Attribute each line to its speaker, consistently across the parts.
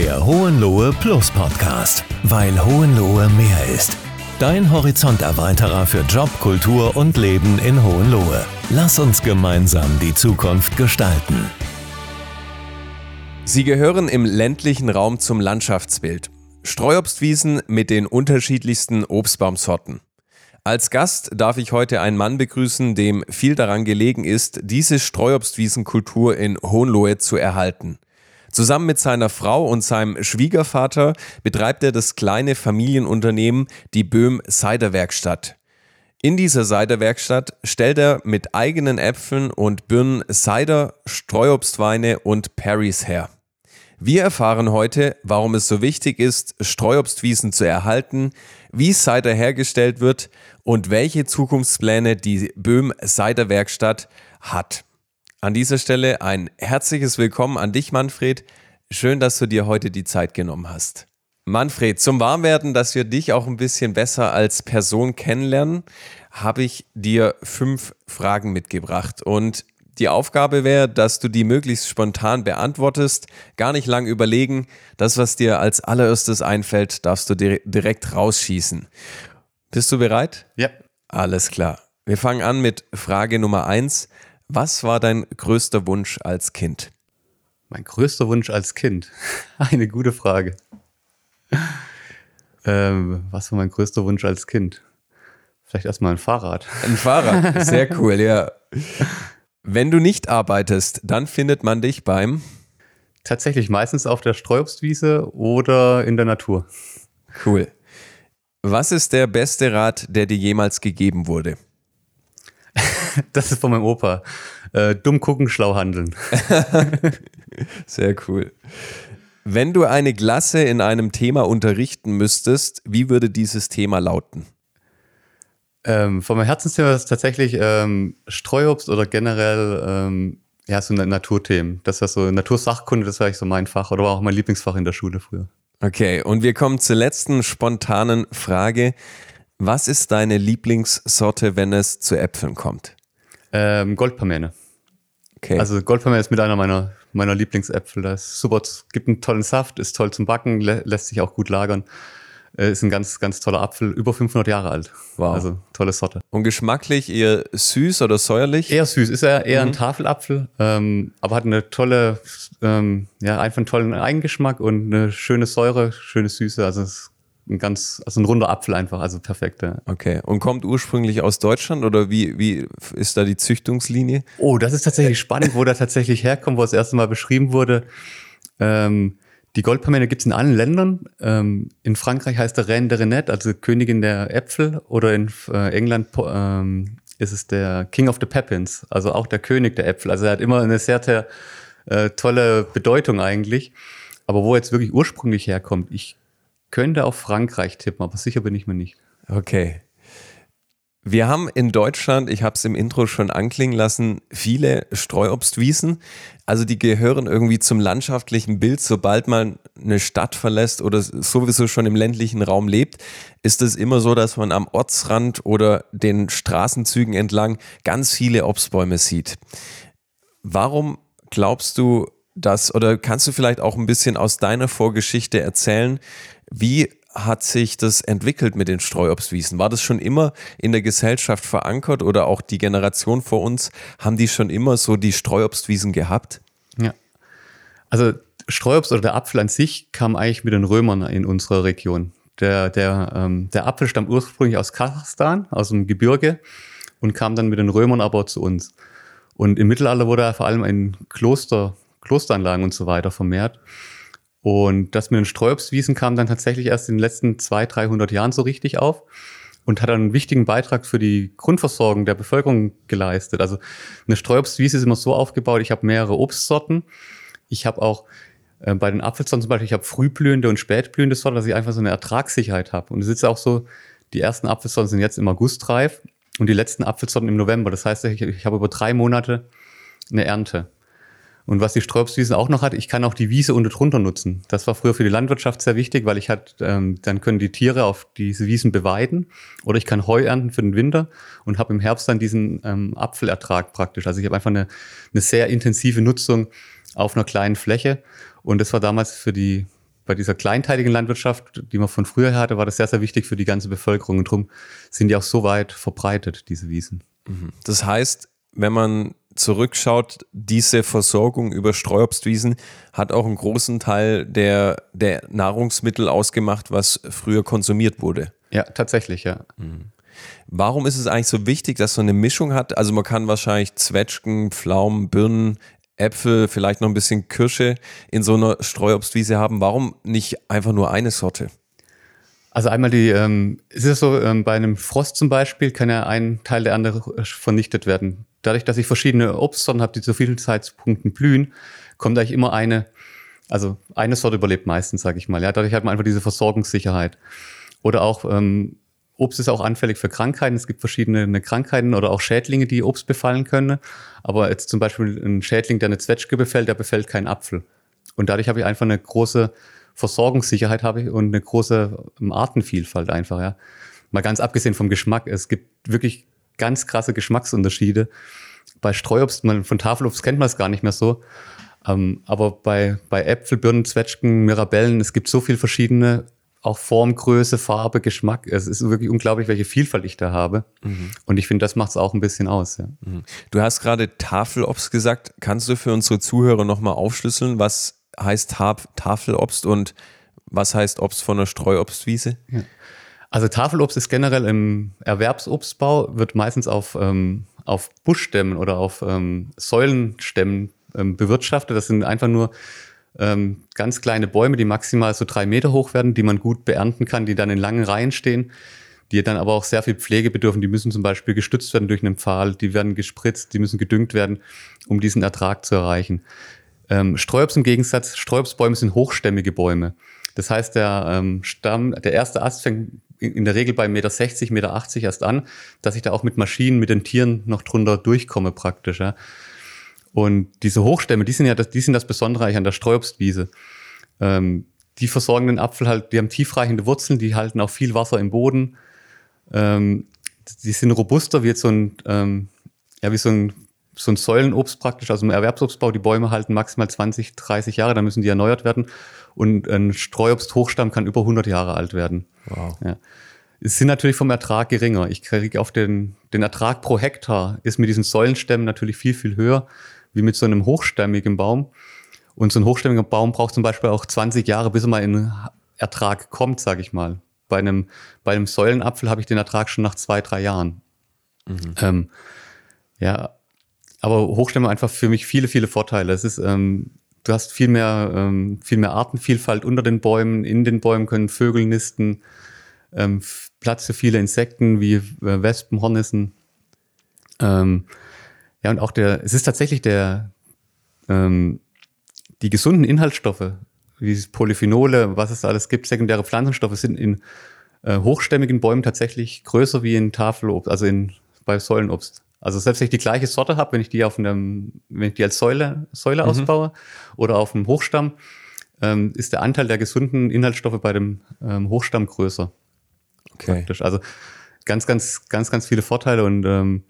Speaker 1: Der Hohenlohe Plus Podcast, weil Hohenlohe mehr ist. Dein Horizonterweiterer für Job, Kultur und Leben in Hohenlohe. Lass uns gemeinsam die Zukunft gestalten.
Speaker 2: Sie gehören im ländlichen Raum zum Landschaftsbild. Streuobstwiesen mit den unterschiedlichsten Obstbaumsorten. Als Gast darf ich heute einen Mann begrüßen, dem viel daran gelegen ist, diese Streuobstwiesenkultur in Hohenlohe zu erhalten. Zusammen mit seiner Frau und seinem Schwiegervater betreibt er das kleine Familienunternehmen die Böhm Ciderwerkstatt. In dieser Ciderwerkstatt stellt er mit eigenen Äpfeln und Birnen Cider, Streuobstweine und Perrys her. Wir erfahren heute, warum es so wichtig ist, Streuobstwiesen zu erhalten, wie Cider hergestellt wird und welche Zukunftspläne die Böhm Cider Werkstatt hat. An dieser Stelle ein herzliches Willkommen an dich, Manfred. Schön, dass du dir heute die Zeit genommen hast. Manfred, zum Warmwerden, dass wir dich auch ein bisschen besser als Person kennenlernen, habe ich dir fünf Fragen mitgebracht. Und die Aufgabe wäre, dass du die möglichst spontan beantwortest, gar nicht lang überlegen. Das, was dir als allererstes einfällt, darfst du direkt rausschießen. Bist du bereit?
Speaker 3: Ja.
Speaker 2: Alles klar. Wir fangen an mit Frage Nummer eins. Was war dein größter Wunsch als Kind?
Speaker 3: Mein größter Wunsch als Kind? Eine gute Frage. Ähm, was war mein größter Wunsch als Kind? Vielleicht erstmal ein Fahrrad.
Speaker 2: Ein Fahrrad, sehr cool, ja. Wenn du nicht arbeitest, dann findet man dich beim?
Speaker 3: Tatsächlich meistens auf der Streuobstwiese oder in der Natur.
Speaker 2: Cool. Was ist der beste Rat, der dir jemals gegeben wurde?
Speaker 3: das ist von meinem Opa. Äh, dumm gucken, schlau handeln.
Speaker 2: Sehr cool. Wenn du eine Klasse in einem Thema unterrichten müsstest, wie würde dieses Thema lauten?
Speaker 3: Ähm, von meinem Herzensthema ist es tatsächlich ähm, Streuobst oder generell ähm, ja, so Naturthemen. Das war so Natursachkunde, das war eigentlich so mein Fach oder war auch mein Lieblingsfach in der Schule früher.
Speaker 2: Okay, und wir kommen zur letzten spontanen Frage. Was ist deine Lieblingssorte, wenn es zu Äpfeln kommt?
Speaker 3: Ähm, Goldpamene. Okay. Also Goldpamene ist mit einer meiner, meiner Lieblingsäpfel. Das ist super, gibt einen tollen Saft, ist toll zum Backen, lä lässt sich auch gut lagern. Äh, ist ein ganz, ganz toller Apfel, über 500 Jahre alt. Wow. Also tolle Sorte.
Speaker 2: Und geschmacklich eher süß oder säuerlich?
Speaker 3: Eher süß, ist er eher mhm. ein Tafelapfel, ähm, aber hat eine tolle, ähm, ja, einfach einen tollen Eigengeschmack und eine schöne Säure, schöne Süße. Also es ist ein ganz, also ein runder Apfel einfach, also perfekt. Ja.
Speaker 2: Okay. Und kommt ursprünglich aus Deutschland oder wie, wie ist da die Züchtungslinie?
Speaker 3: Oh, das ist tatsächlich spannend, wo der tatsächlich herkommt, wo es das erste Mal beschrieben wurde. Ähm, die Goldpalmene gibt es in allen Ländern. Ähm, in Frankreich heißt der Reine de Renette, also Königin der Äpfel, oder in äh, England ähm, ist es der King of the Pepins, also auch der König der Äpfel. Also er hat immer eine sehr, sehr äh, tolle Bedeutung eigentlich. Aber wo er jetzt wirklich ursprünglich herkommt, ich könnte auf Frankreich tippen, aber sicher bin ich mir nicht.
Speaker 2: Okay. Wir haben in Deutschland, ich habe es im Intro schon anklingen lassen, viele Streuobstwiesen. Also die gehören irgendwie zum landschaftlichen Bild. Sobald man eine Stadt verlässt oder sowieso schon im ländlichen Raum lebt, ist es immer so, dass man am Ortsrand oder den Straßenzügen entlang ganz viele Obstbäume sieht. Warum glaubst du, dass, oder kannst du vielleicht auch ein bisschen aus deiner Vorgeschichte erzählen, wie hat sich das entwickelt mit den Streuobstwiesen? War das schon immer in der Gesellschaft verankert oder auch die Generation vor uns, haben die schon immer so die Streuobstwiesen gehabt?
Speaker 3: Ja. Also Streuobst oder der Apfel an sich kam eigentlich mit den Römern in unserer Region. Der, der, ähm, der Apfel stammt ursprünglich aus Kasachstan, aus dem Gebirge und kam dann mit den Römern aber zu uns. Und im Mittelalter wurde er vor allem in Kloster, Klosteranlagen und so weiter vermehrt. Und das mit den Streuobstwiesen kam dann tatsächlich erst in den letzten 200, 300 Jahren so richtig auf und hat einen wichtigen Beitrag für die Grundversorgung der Bevölkerung geleistet. Also eine Streuobstwiese ist immer so aufgebaut, ich habe mehrere Obstsorten. Ich habe auch äh, bei den Apfelsorten zum Beispiel, ich habe frühblühende und spätblühende Sorten, dass ich einfach so eine Ertragssicherheit habe. Und es ist auch so, die ersten Apfelsorten sind jetzt im August reif und die letzten Apfelsorten im November. Das heißt, ich, ich habe über drei Monate eine Ernte. Und was die Sträubswiesen auch noch hat, ich kann auch die Wiese unten drunter nutzen. Das war früher für die Landwirtschaft sehr wichtig, weil ich halt, ähm, dann können die Tiere auf diese Wiesen beweiden oder ich kann Heu ernten für den Winter und habe im Herbst dann diesen ähm, Apfelertrag praktisch. Also ich habe einfach eine, eine sehr intensive Nutzung auf einer kleinen Fläche und das war damals für die bei dieser kleinteiligen Landwirtschaft, die man von früher hatte, war das sehr, sehr wichtig für die ganze Bevölkerung. Und darum sind die auch so weit verbreitet, diese Wiesen.
Speaker 2: Mhm. Das heißt, wenn man zurückschaut, diese Versorgung über Streuobstwiesen hat auch einen großen Teil der, der Nahrungsmittel ausgemacht, was früher konsumiert wurde.
Speaker 3: Ja, tatsächlich, ja. Mhm.
Speaker 2: Warum ist es eigentlich so wichtig, dass so eine Mischung hat? Also man kann wahrscheinlich Zwetschgen, Pflaumen, Birnen, Äpfel, vielleicht noch ein bisschen Kirsche in so einer Streuobstwiese haben. Warum nicht einfach nur eine Sorte?
Speaker 3: Also einmal die, ähm, es ist so, ähm, bei einem Frost zum Beispiel kann ja ein Teil der andere vernichtet werden. Dadurch, dass ich verschiedene Obstsorten habe, die zu vielen Zeitpunkten blühen, kommt eigentlich immer eine, also eine Sorte überlebt meistens, sage ich mal. Ja, dadurch hat man einfach diese Versorgungssicherheit. Oder auch ähm, Obst ist auch anfällig für Krankheiten. Es gibt verschiedene Krankheiten oder auch Schädlinge, die Obst befallen können. Aber jetzt zum Beispiel ein Schädling, der eine Zwetschge befällt, der befällt keinen Apfel. Und dadurch habe ich einfach eine große Versorgungssicherheit habe ich und eine große ähm, Artenvielfalt einfach, ja. Mal ganz abgesehen vom Geschmack. Es gibt wirklich ganz krasse Geschmacksunterschiede. Bei Streuobst, man, von Tafelobst kennt man es gar nicht mehr so. Ähm, aber bei, bei Äpfel, Birnen, Zwetschgen, Mirabellen, es gibt so viele verschiedene auch Form, Größe, Farbe, Geschmack. Es ist wirklich unglaublich, welche Vielfalt ich da habe. Mhm. Und ich finde, das macht es auch ein bisschen aus. Ja. Mhm.
Speaker 2: Du hast gerade Tafelobst gesagt. Kannst du für unsere Zuhörer nochmal aufschlüsseln, was heißt Tafelobst und was heißt Obst von der Streuobstwiese? Ja.
Speaker 3: Also Tafelobst ist generell im Erwerbsobstbau, wird meistens auf, ähm, auf Buschstämmen oder auf ähm, Säulenstämmen ähm, bewirtschaftet. Das sind einfach nur ähm, ganz kleine Bäume, die maximal so drei Meter hoch werden, die man gut beernten kann, die dann in langen Reihen stehen, die dann aber auch sehr viel Pflege bedürfen. Die müssen zum Beispiel gestützt werden durch einen Pfahl, die werden gespritzt, die müssen gedüngt werden, um diesen Ertrag zu erreichen. Ähm, Streuobst im Gegensatz, Streuobstbäume sind hochstämmige Bäume. Das heißt, der ähm, Stamm, der erste Ast fängt in der Regel bei 1,60 Meter, 1,80 Meter erst an, dass ich da auch mit Maschinen, mit den Tieren noch drunter durchkomme praktisch. Ja. Und diese Hochstämme, die sind ja das, die sind das Besondere an der Streuobstwiese. Ähm, die versorgen den Apfel halt, die haben tiefreichende Wurzeln, die halten auch viel Wasser im Boden. Ähm, die sind robuster wie jetzt so ein, ähm, ja, wie so ein, so ein Säulenobst praktisch, also im Erwerbsobstbau. Die Bäume halten maximal 20, 30 Jahre, dann müssen die erneuert werden. Und ein Streuobst-Hochstamm kann über 100 Jahre alt werden. Wow. Ja. Es sind natürlich vom Ertrag geringer. Ich kriege auf den, den Ertrag pro Hektar ist mit diesen Säulenstämmen natürlich viel, viel höher wie mit so einem hochstämmigen Baum. Und so ein hochstämmiger Baum braucht zum Beispiel auch 20 Jahre, bis er mal in Ertrag kommt, sage ich mal. Bei einem, bei einem Säulenapfel habe ich den Ertrag schon nach zwei, drei Jahren. Mhm. Ähm, ja, aber Hochstämme einfach für mich viele, viele Vorteile. Es ist, ähm, du hast viel mehr, ähm, viel mehr Artenvielfalt unter den Bäumen. In den Bäumen können Vögel nisten, ähm, Platz für viele Insekten wie äh, Wespen, Hornissen. Ähm, ja, und auch der, es ist tatsächlich der, ähm, die gesunden Inhaltsstoffe, wie Polyphenole, was es alles gibt, sekundäre Pflanzenstoffe sind in äh, hochstämmigen Bäumen tatsächlich größer wie in Tafelobst, also in, bei Säulenobst. Also selbst wenn ich die gleiche Sorte habe, wenn ich die auf einem, wenn ich die als Säule, Säule mhm. ausbaue oder auf einem Hochstamm, ähm, ist der Anteil der gesunden Inhaltsstoffe bei dem ähm, Hochstamm größer. Okay. Praktisch. Also ganz, ganz, ganz, ganz viele Vorteile und ähm,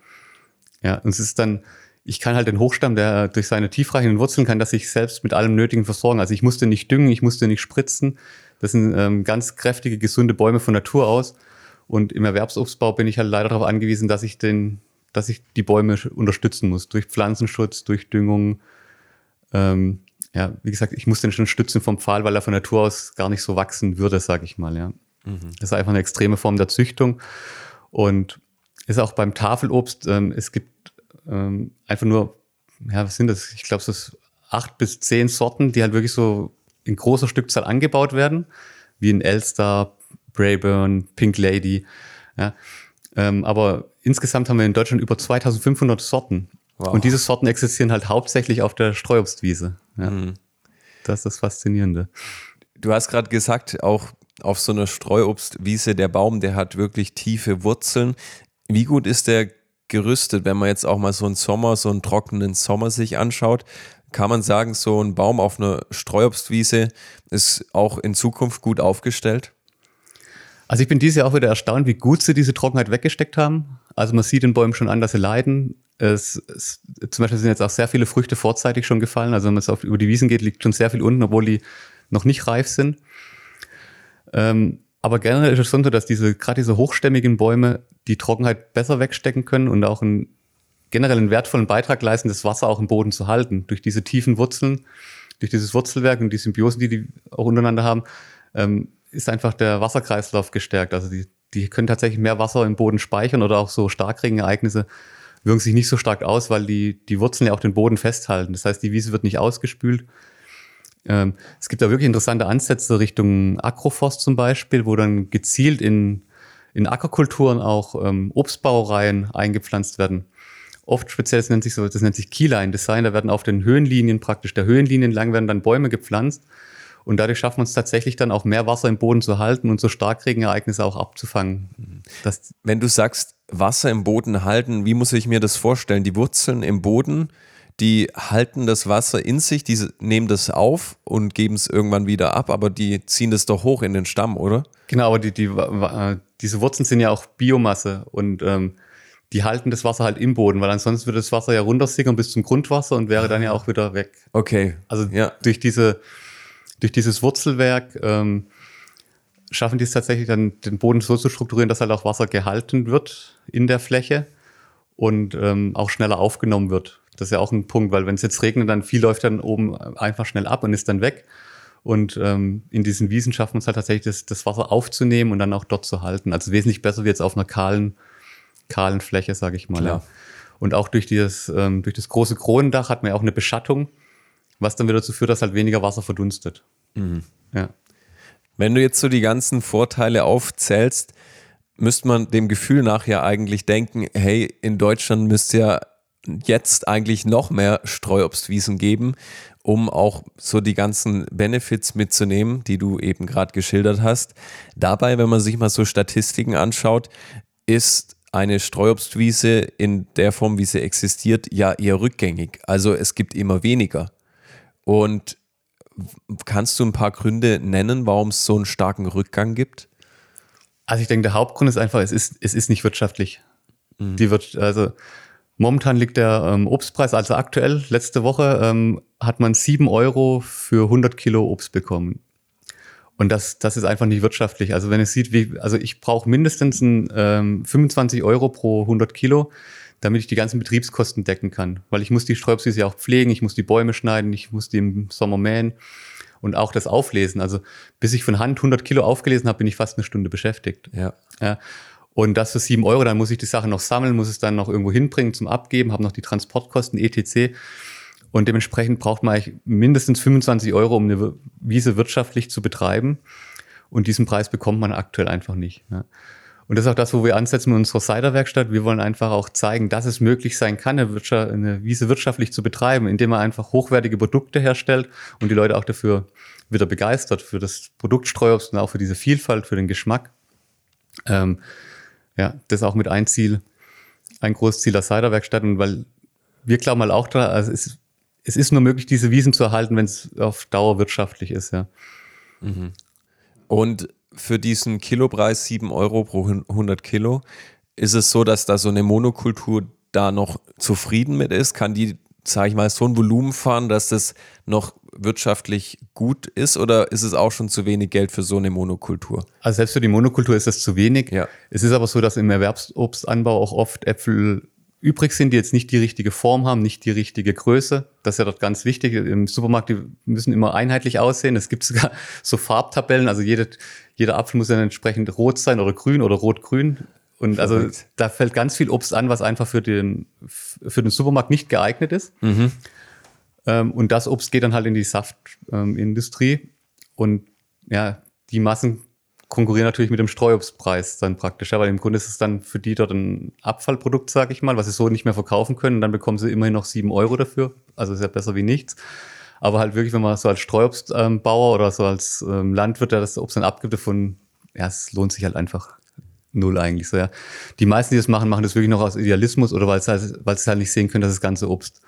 Speaker 3: ja, und es ist dann, ich kann halt den Hochstamm, der durch seine tiefreichenden Wurzeln kann, dass ich selbst mit allem Nötigen versorgen. Also ich musste nicht düngen, ich musste nicht spritzen. Das sind ähm, ganz kräftige, gesunde Bäume von Natur aus. Und im Erwerbsobstbau bin ich halt leider darauf angewiesen, dass ich den, dass ich die Bäume unterstützen muss. Durch Pflanzenschutz, durch Düngung. Ähm, ja, wie gesagt, ich muss den schon stützen vom Pfahl, weil er von Natur aus gar nicht so wachsen würde, sag ich mal, ja. Mhm. Das ist einfach eine extreme Form der Züchtung. Und ist auch beim Tafelobst, ähm, es gibt ähm, einfach nur, ja, was sind das? Ich glaube, es ist acht bis zehn Sorten, die halt wirklich so in großer Stückzahl angebaut werden, wie in Elster, Brayburn, Pink Lady. Ja. Ähm, aber insgesamt haben wir in Deutschland über 2500 Sorten. Wow. Und diese Sorten existieren halt hauptsächlich auf der Streuobstwiese. Ja. Mhm. Das ist das Faszinierende.
Speaker 2: Du hast gerade gesagt, auch auf so einer Streuobstwiese, der Baum, der hat wirklich tiefe Wurzeln. Wie gut ist der gerüstet, wenn man jetzt auch mal so einen Sommer, so einen trockenen Sommer sich anschaut? Kann man sagen, so ein Baum auf einer Streuobstwiese ist auch in Zukunft gut aufgestellt?
Speaker 3: Also ich bin dieses Jahr auch wieder erstaunt, wie gut sie diese Trockenheit weggesteckt haben. Also man sieht den Bäumen schon an, dass sie leiden. Es, es, zum Beispiel sind jetzt auch sehr viele Früchte vorzeitig schon gefallen. Also wenn man jetzt auf, über die Wiesen geht, liegt schon sehr viel unten, obwohl die noch nicht reif sind. Ähm, aber generell ist es schon so, dass diese, gerade diese hochstämmigen Bäume die Trockenheit besser wegstecken können und auch einen generell einen wertvollen Beitrag leisten, das Wasser auch im Boden zu halten. Durch diese tiefen Wurzeln, durch dieses Wurzelwerk und die Symbiosen, die die auch untereinander haben, ähm, ist einfach der Wasserkreislauf gestärkt. Also die, die können tatsächlich mehr Wasser im Boden speichern oder auch so Starkregenereignisse wirken sich nicht so stark aus, weil die, die Wurzeln ja auch den Boden festhalten. Das heißt, die Wiese wird nicht ausgespült. Ähm, es gibt da wirklich interessante Ansätze Richtung Agroforst zum Beispiel, wo dann gezielt in, in Ackerkulturen auch ähm, Obstbaureihen eingepflanzt werden. Oft speziell, das nennt sich so, das nennt sich Keyline Design, da werden auf den Höhenlinien praktisch der Höhenlinien lang werden dann Bäume gepflanzt und dadurch schaffen wir es tatsächlich dann auch mehr Wasser im Boden zu halten und so Starkregenereignisse auch abzufangen.
Speaker 2: Das Wenn du sagst, Wasser im Boden halten, wie muss ich mir das vorstellen? Die Wurzeln im Boden, die halten das Wasser in sich, die nehmen das auf und geben es irgendwann wieder ab, aber die ziehen das doch hoch in den Stamm, oder?
Speaker 3: Genau, aber die, die, diese Wurzeln sind ja auch Biomasse und ähm, die halten das Wasser halt im Boden, weil ansonsten würde das Wasser ja runtersickern bis zum Grundwasser und wäre dann ja auch wieder weg.
Speaker 2: Okay.
Speaker 3: Also ja. durch diese durch dieses Wurzelwerk ähm, schaffen die es tatsächlich dann, den Boden so zu strukturieren, dass halt auch Wasser gehalten wird in der Fläche und ähm, auch schneller aufgenommen wird. Das ist ja auch ein Punkt, weil wenn es jetzt regnet, dann viel läuft dann oben einfach schnell ab und ist dann weg. Und ähm, in diesen Wiesen schaffen wir es halt tatsächlich, das, das Wasser aufzunehmen und dann auch dort zu halten. Also wesentlich besser wie jetzt auf einer kahlen, kahlen Fläche, sage ich mal. Ja. Und auch durch, dieses, ähm, durch das große Kronendach hat man ja auch eine Beschattung was dann wieder dazu führt, dass halt weniger Wasser verdunstet. Mhm.
Speaker 2: Ja. Wenn du jetzt so die ganzen Vorteile aufzählst, müsste man dem Gefühl nach ja eigentlich denken, hey, in Deutschland müsste ja jetzt eigentlich noch mehr Streuobstwiesen geben, um auch so die ganzen Benefits mitzunehmen, die du eben gerade geschildert hast. Dabei, wenn man sich mal so Statistiken anschaut, ist eine Streuobstwiese in der Form, wie sie existiert, ja eher rückgängig. Also es gibt immer weniger. Und kannst du ein paar Gründe nennen, warum es so einen starken Rückgang gibt?
Speaker 3: Also ich denke, der Hauptgrund ist einfach, es ist, es ist nicht wirtschaftlich. Mhm. Die wird, also momentan liegt der ähm, Obstpreis, also aktuell, letzte Woche ähm, hat man 7 Euro für 100 Kilo Obst bekommen. Und das, das ist einfach nicht wirtschaftlich. Also wenn es sieht, wie, also ich brauche mindestens ein, ähm, 25 Euro pro 100 Kilo damit ich die ganzen Betriebskosten decken kann. Weil ich muss die Sträubswiese ja auch pflegen, ich muss die Bäume schneiden, ich muss die im Sommer mähen und auch das Auflesen. Also bis ich von Hand 100 Kilo aufgelesen habe, bin ich fast eine Stunde beschäftigt. Ja. ja. Und das für sieben Euro, dann muss ich die Sache noch sammeln, muss es dann noch irgendwo hinbringen zum Abgeben, habe noch die Transportkosten, etc. Und dementsprechend braucht man eigentlich mindestens 25 Euro, um eine Wiese wirtschaftlich zu betreiben. Und diesen Preis bekommt man aktuell einfach nicht. Ja. Und das ist auch das, wo wir ansetzen mit unserer Cider-Werkstatt. Wir wollen einfach auch zeigen, dass es möglich sein kann, eine, Wirtschaft, eine Wiese wirtschaftlich zu betreiben, indem man einfach hochwertige Produkte herstellt und die Leute auch dafür wieder begeistert, für das Produkt Streuobst und auch für diese Vielfalt, für den Geschmack. Ähm, ja, das ist auch mit ein Ziel, ein großes Ziel der Cider-Werkstatt. Und weil wir glauben mal auch da, also es, es ist nur möglich, diese Wiesen zu erhalten, wenn es auf Dauer wirtschaftlich ist, ja.
Speaker 2: Mhm. Und für diesen Kilopreis 7 Euro pro 100 Kilo. Ist es so, dass da so eine Monokultur da noch zufrieden mit ist? Kann die, sage ich mal, so ein Volumen fahren, dass das noch wirtschaftlich gut ist oder ist es auch schon zu wenig Geld für so eine Monokultur?
Speaker 3: Also selbst für die Monokultur ist das zu wenig. Ja. Es ist aber so, dass im Erwerbsobstanbau auch oft Äpfel übrig sind, die jetzt nicht die richtige Form haben, nicht die richtige Größe. Das ist ja dort ganz wichtig. Im Supermarkt, die müssen immer einheitlich aussehen. Es gibt sogar so Farbtabellen. Also jede, jeder Apfel muss dann entsprechend rot sein oder grün oder rot-grün. Und also da fällt ganz viel Obst an, was einfach für den, für den Supermarkt nicht geeignet ist. Mhm. Ähm, und das Obst geht dann halt in die Saftindustrie. Ähm, und ja, die Massen konkurrieren natürlich mit dem Streuobstpreis dann praktisch, ja, weil im Grunde ist es dann für die dort ein Abfallprodukt, sage ich mal, was sie so nicht mehr verkaufen können. Und dann bekommen sie immerhin noch sieben Euro dafür. Also ist ja besser wie nichts. Aber halt wirklich, wenn man so als Streuobstbauer oder so als ähm, Landwirt, der das Obst dann abgibt, davon, ja, es lohnt sich halt einfach null eigentlich so, ja. Die meisten, die das machen, machen das wirklich noch aus Idealismus oder weil sie halt, weil sie halt nicht sehen können, dass das ganze Obst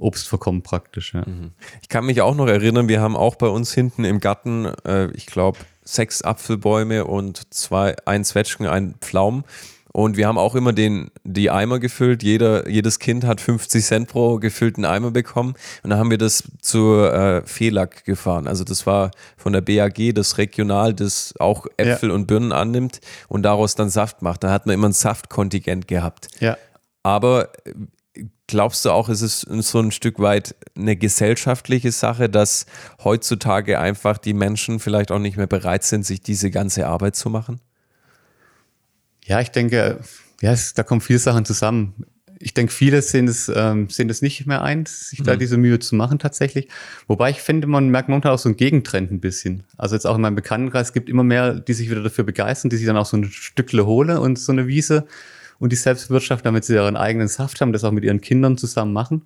Speaker 3: Obst verkommt praktisch. Ja. Mhm.
Speaker 2: Ich kann mich auch noch erinnern, wir haben auch bei uns hinten im Garten, äh, ich glaube, sechs Apfelbäume und zwei, ein Zwetschgen, ein Pflaum. Und wir haben auch immer den, die Eimer gefüllt. Jeder, jedes Kind hat 50 Cent pro gefüllten Eimer bekommen. Und dann haben wir das zur äh, Fehlack gefahren. Also das war von der BAG, das Regional, das auch Äpfel ja. und Birnen annimmt und daraus dann Saft macht. Da hat man immer ein Saftkontingent gehabt.
Speaker 3: Ja.
Speaker 2: Aber glaubst du auch, ist es so ein Stück weit eine gesellschaftliche Sache, dass heutzutage einfach die Menschen vielleicht auch nicht mehr bereit sind, sich diese ganze Arbeit zu machen?
Speaker 3: Ja, ich denke, ja, es, da kommen viele Sachen zusammen. Ich denke, viele sehen es, ähm, sehen es nicht mehr ein, sich mhm. da diese Mühe zu machen tatsächlich. Wobei ich finde, man merkt momentan auch so einen Gegentrend ein bisschen. Also jetzt auch in meinem Bekanntenkreis gibt immer mehr, die sich wieder dafür begeistern, die sich dann auch so ein Stückle holen und so eine Wiese und die Selbstwirtschaft, damit sie ihren eigenen Saft haben, das auch mit ihren Kindern zusammen machen.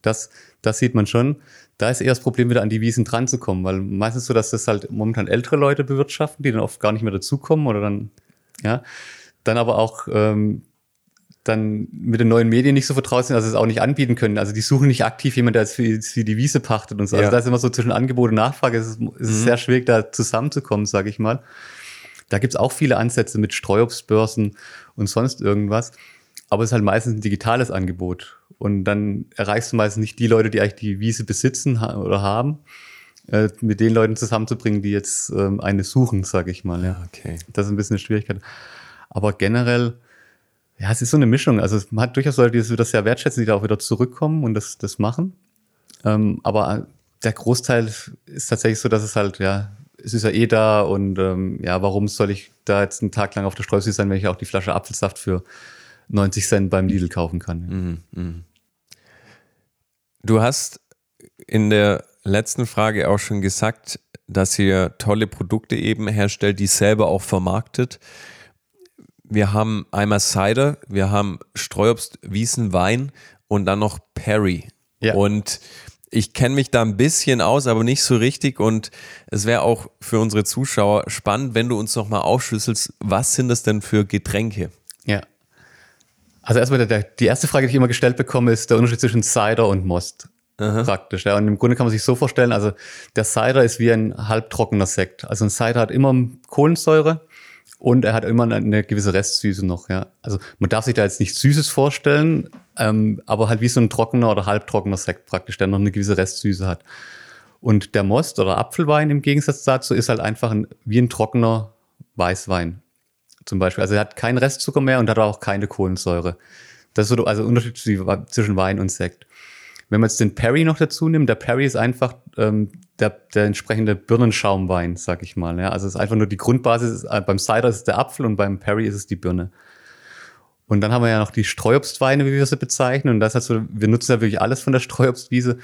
Speaker 3: Das, das sieht man schon. Da ist eher das Problem, wieder an die Wiesen dran zu kommen, weil meistens so, dass das halt momentan ältere Leute bewirtschaften, die dann oft gar nicht mehr dazukommen oder dann ja, dann aber auch ähm, dann mit den neuen Medien nicht so vertraut sind, dass sie es auch nicht anbieten können. Also die suchen nicht aktiv jemanden, der jetzt für, für die Wiese pachtet und so. Also ja. Also da ist immer so zwischen Angebot und Nachfrage, es ist, es ist mhm. sehr schwierig, da zusammenzukommen, sage ich mal. Da gibt's auch viele Ansätze mit Streuobstbörsen und sonst irgendwas. Aber es ist halt meistens ein digitales Angebot. Und dann erreichst du meistens nicht die Leute, die eigentlich die Wiese besitzen oder haben, äh, mit den Leuten zusammenzubringen, die jetzt ähm, eine suchen, sage ich mal. Ja.
Speaker 2: Okay.
Speaker 3: Das ist ein bisschen eine Schwierigkeit. Aber generell, ja, es ist so eine Mischung. Also man hat durchaus Leute, die das sehr wertschätzen, die da auch wieder zurückkommen und das, das machen. Ähm, aber der Großteil ist tatsächlich so, dass es halt, ja, es ist ja eh da und ähm, ja, warum soll ich da jetzt einen Tag lang auf der Streusi sein, wenn ich auch die Flasche Apfelsaft für 90 Cent beim Lidl kaufen kann. Mhm, mh.
Speaker 2: Du hast in der letzten Frage auch schon gesagt, dass ihr tolle Produkte eben herstellt, die selber auch vermarktet. Wir haben einmal Cider, wir haben Streuobst, Wiesen, Wein und dann noch Perry. Ja. Und ich kenne mich da ein bisschen aus, aber nicht so richtig. Und es wäre auch für unsere Zuschauer spannend, wenn du uns nochmal aufschlüsselst, was sind das denn für Getränke?
Speaker 3: Ja. Also erstmal der, die erste Frage, die ich immer gestellt bekomme, ist der Unterschied zwischen Cider und Most. Aha. praktisch. Ja. Und im Grunde kann man sich so vorstellen, also der Cider ist wie ein halbtrockener Sekt. Also ein Cider hat immer Kohlensäure und er hat immer eine gewisse Restsüße noch. Ja. Also man darf sich da jetzt nicht Süßes vorstellen, ähm, aber halt wie so ein trockener oder halbtrockener Sekt praktisch, der noch eine gewisse Restsüße hat. Und der Most oder Apfelwein im Gegensatz dazu ist halt einfach ein, wie ein trockener Weißwein zum Beispiel. Also er hat keinen Restzucker mehr und hat auch keine Kohlensäure. Das ist so, also Unterschied zwischen Wein und Sekt. Wenn man jetzt den Perry noch dazu nimmt, der Perry ist einfach ähm, der, der entsprechende Birnenschaumwein, sag ich mal. Ja? Also es ist einfach nur die Grundbasis. Äh, beim Cider ist es der Apfel und beim Perry ist es die Birne. Und dann haben wir ja noch die Streuobstweine, wie wir sie bezeichnen. Und das heißt so, wir nutzen ja wirklich alles von der Streuobstwiese.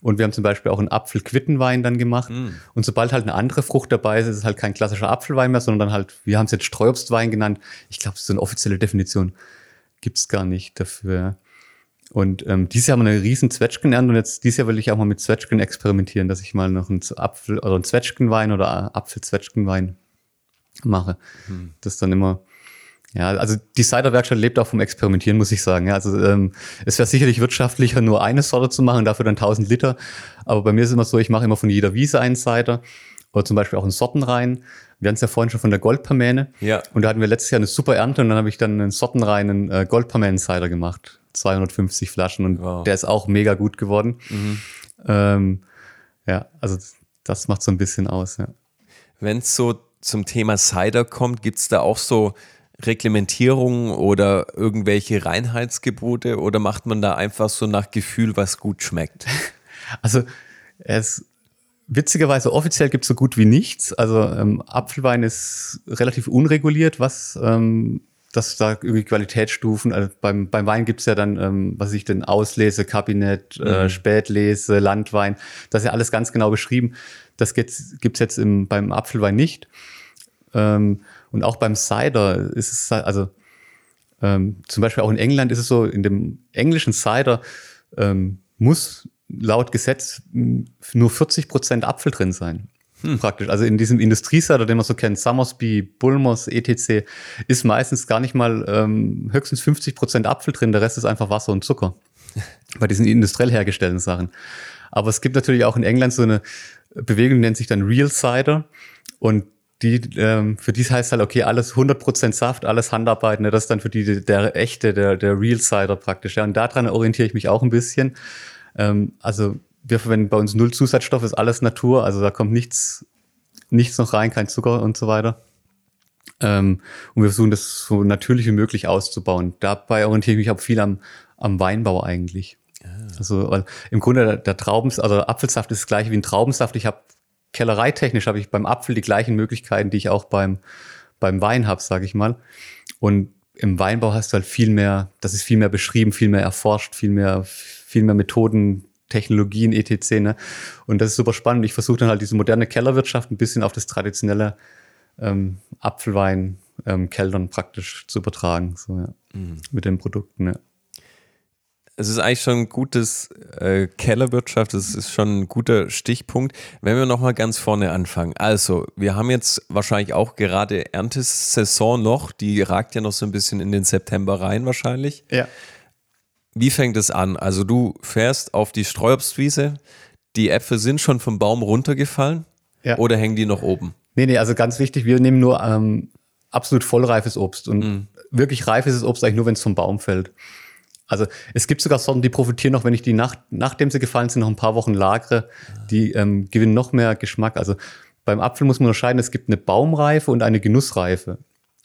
Speaker 3: Und wir haben zum Beispiel auch einen Apfelquittenwein dann gemacht. Mm. Und sobald halt eine andere Frucht dabei ist, ist es halt kein klassischer Apfelwein mehr, sondern dann halt, wir haben es jetzt Streuobstwein genannt. Ich glaube, so eine offizielle Definition gibt's gar nicht dafür. Und ähm, dieses Jahr haben wir eine riesen Zwetschgen und jetzt dieses Jahr will ich auch mal mit Zwetschgen experimentieren, dass ich mal noch einen Apfel oder einen Zwetschgenwein oder Apfelzwetschgenwein mache. Hm. Das ist dann immer, ja, also die Cider-Werkstatt lebt auch vom Experimentieren, muss ich sagen. Ja, also ähm, es wäre sicherlich wirtschaftlicher, nur eine Sorte zu machen, dafür dann 1000 Liter. Aber bei mir ist es immer so, ich mache immer von jeder Wiese einen Cider oder zum Beispiel auch einen Sortenrein. Wir hatten es ja vorhin schon von der Goldpermäne.
Speaker 2: Ja.
Speaker 3: Und da hatten wir letztes Jahr eine super Ernte und dann habe ich dann einen sortenreinen äh, Goldpermänen-Cider gemacht. 250 Flaschen und wow. der ist auch mega gut geworden. Mhm. Ähm, ja, also das macht so ein bisschen aus. Ja.
Speaker 2: Wenn es so zum Thema Cider kommt, gibt es da auch so Reglementierungen oder irgendwelche Reinheitsgebote oder macht man da einfach so nach Gefühl, was gut schmeckt?
Speaker 3: Also es witzigerweise offiziell gibt es so gut wie nichts. Also ähm, Apfelwein ist relativ unreguliert, was ähm, dass da irgendwie Qualitätsstufen, also beim, beim Wein gibt's ja dann, ähm, was ich denn, Auslese, Kabinett, äh, mhm. äh, Spätlese, Landwein, das ist ja alles ganz genau beschrieben. Das gibt's, gibt's jetzt im, beim Apfelwein nicht. Ähm, und auch beim Cider ist es, also ähm, zum Beispiel auch in England ist es so, in dem englischen Cider ähm, muss laut Gesetz nur 40 Prozent Apfel drin sein. Hm. Praktisch. Also in diesem Industriecider, den man so kennt, Summersby, Bulmers, etc., ist meistens gar nicht mal ähm, höchstens 50 Prozent Apfel drin, der Rest ist einfach Wasser und Zucker. Bei diesen industriell hergestellten Sachen. Aber es gibt natürlich auch in England so eine Bewegung, die nennt sich dann Real Cider. Und die, ähm, für die heißt halt, okay, alles 100% Saft, alles Handarbeit, ne? das ist dann für die der echte, der, der Real Cider praktisch. Ja? Und daran orientiere ich mich auch ein bisschen. Ähm, also wir verwenden bei uns null Zusatzstoffe, ist alles Natur, also da kommt nichts, nichts noch rein, kein Zucker und so weiter. Ähm, und wir versuchen das so natürlich wie möglich auszubauen. Dabei orientiere ich mich auch viel am, am Weinbau eigentlich. Ah. Also weil im Grunde der, der Traubens, also der Apfelsaft ist das gleiche wie ein Traubensaft. Ich habe kellereitechnisch habe ich beim Apfel die gleichen Möglichkeiten, die ich auch beim, beim Wein habe, sage ich mal. Und im Weinbau hast du halt viel mehr, das ist viel mehr beschrieben, viel mehr erforscht, viel mehr, viel mehr Methoden, Technologien, etc. Ne? Und das ist super spannend. Ich versuche dann halt diese moderne Kellerwirtschaft ein bisschen auf das traditionelle ähm, Apfelwein ähm, Kellern praktisch zu übertragen, so, ja. mhm. mit den Produkten. Ja
Speaker 2: es ist eigentlich schon ein gutes äh, Kellerwirtschaft, das ist schon ein guter Stichpunkt. Wenn wir nochmal ganz vorne anfangen. Also, wir haben jetzt wahrscheinlich auch gerade Erntesaison noch, die ragt ja noch so ein bisschen in den September rein wahrscheinlich.
Speaker 3: Ja.
Speaker 2: Wie fängt es an? Also, du fährst auf die Streuobstwiese, die Äpfel sind schon vom Baum runtergefallen ja. oder hängen die noch oben?
Speaker 3: Nee, nee, also ganz wichtig, wir nehmen nur ähm, absolut vollreifes Obst und mhm. wirklich reifes Obst eigentlich nur, wenn es vom Baum fällt. Also es gibt sogar Sorten, die profitieren noch, wenn ich die nach, nachdem sie gefallen sind, noch ein paar Wochen lagere, die ähm, gewinnen noch mehr Geschmack. Also beim Apfel muss man unterscheiden, es gibt eine Baumreife und eine Genussreife.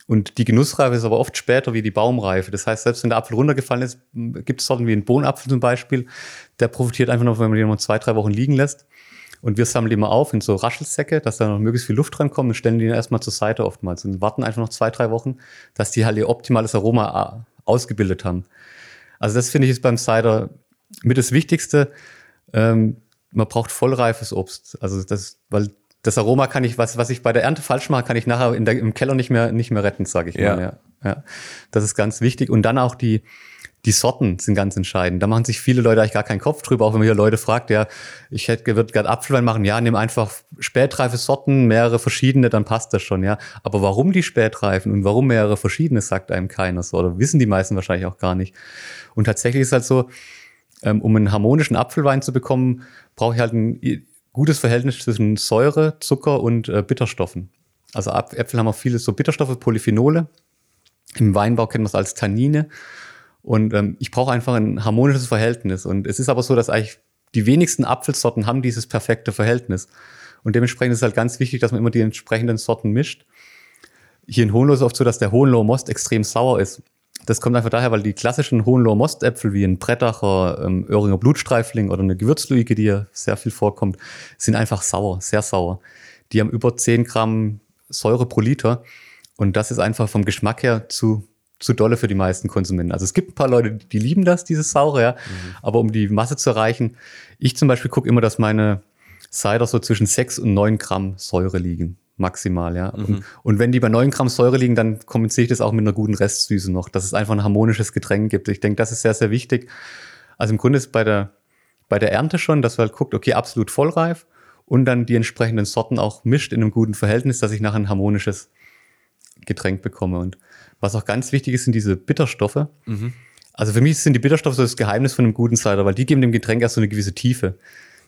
Speaker 3: Und die Genussreife ist aber oft später wie die Baumreife. Das heißt, selbst wenn der Apfel runtergefallen ist, gibt es Sorten wie einen Bohnenapfel zum Beispiel, der profitiert einfach noch, wenn man den mal zwei, drei Wochen liegen lässt. Und wir sammeln die mal auf in so Raschelsäcke, dass da noch möglichst viel Luft dran kommt und stellen die dann erstmal zur Seite oftmals und warten einfach noch zwei, drei Wochen, dass die halt ihr optimales Aroma äh, ausgebildet haben. Also das finde ich ist beim Cider mit das Wichtigste. Ähm, man braucht vollreifes Obst. Also das, weil das Aroma kann ich, was, was ich bei der Ernte falsch mache, kann ich nachher der, im Keller nicht mehr, nicht mehr retten, sage ich ja. mal. Ja. ja. Das ist ganz wichtig. Und dann auch die, die Sorten sind ganz entscheidend. Da machen sich viele Leute eigentlich gar keinen Kopf drüber, auch wenn man hier Leute fragt, ja, ich hätte, würde gerade Apfelwein machen, ja, nimm einfach spätreife Sorten, mehrere verschiedene, dann passt das schon, ja. Aber warum die spätreifen und warum mehrere verschiedene, sagt einem keiner so, oder wissen die meisten wahrscheinlich auch gar nicht. Und tatsächlich ist halt so, ähm, um einen harmonischen Apfelwein zu bekommen, brauche ich halt ein gutes Verhältnis zwischen Säure, Zucker und äh, Bitterstoffen. Also Äpfel haben auch viele so Bitterstoffe, Polyphenole. Im Weinbau kennen wir es als Tannine. Und ähm, ich brauche einfach ein harmonisches Verhältnis. Und es ist aber so, dass eigentlich die wenigsten Apfelsorten haben dieses perfekte Verhältnis. Und dementsprechend ist es halt ganz wichtig, dass man immer die entsprechenden Sorten mischt. Hier in Hohenlohe ist es oft so, dass der Hohenloher Most extrem sauer ist. Das kommt einfach daher, weil die klassischen Hohenloher Mostäpfel wie ein Brettacher, ähm, Öhringer Blutstreifling oder eine Gewürzluike, die hier sehr viel vorkommt, sind einfach sauer, sehr sauer. Die haben über 10 Gramm Säure pro Liter. Und das ist einfach vom Geschmack her zu, zu dolle für die meisten Konsumenten. Also es gibt ein paar Leute, die lieben das, dieses Saure, ja. Mhm. Aber um die Masse zu erreichen, ich zum Beispiel gucke immer, dass meine Cider so zwischen 6 und 9 Gramm Säure liegen maximal, ja. Mhm. Und, und, wenn die bei 9 Gramm Säure liegen, dann kompensiere ich das auch mit einer guten Restsüße noch, dass es einfach ein harmonisches Getränk gibt. Ich denke, das ist sehr, sehr wichtig. Also im Grunde ist bei der, bei der Ernte schon, dass man halt guckt, okay, absolut vollreif und dann die entsprechenden Sorten auch mischt in einem guten Verhältnis, dass ich nachher ein harmonisches Getränk bekomme. Und was auch ganz wichtig ist, sind diese Bitterstoffe. Mhm. Also für mich sind die Bitterstoffe so das Geheimnis von einem guten Cider, weil die geben dem Getränk erst so eine gewisse Tiefe.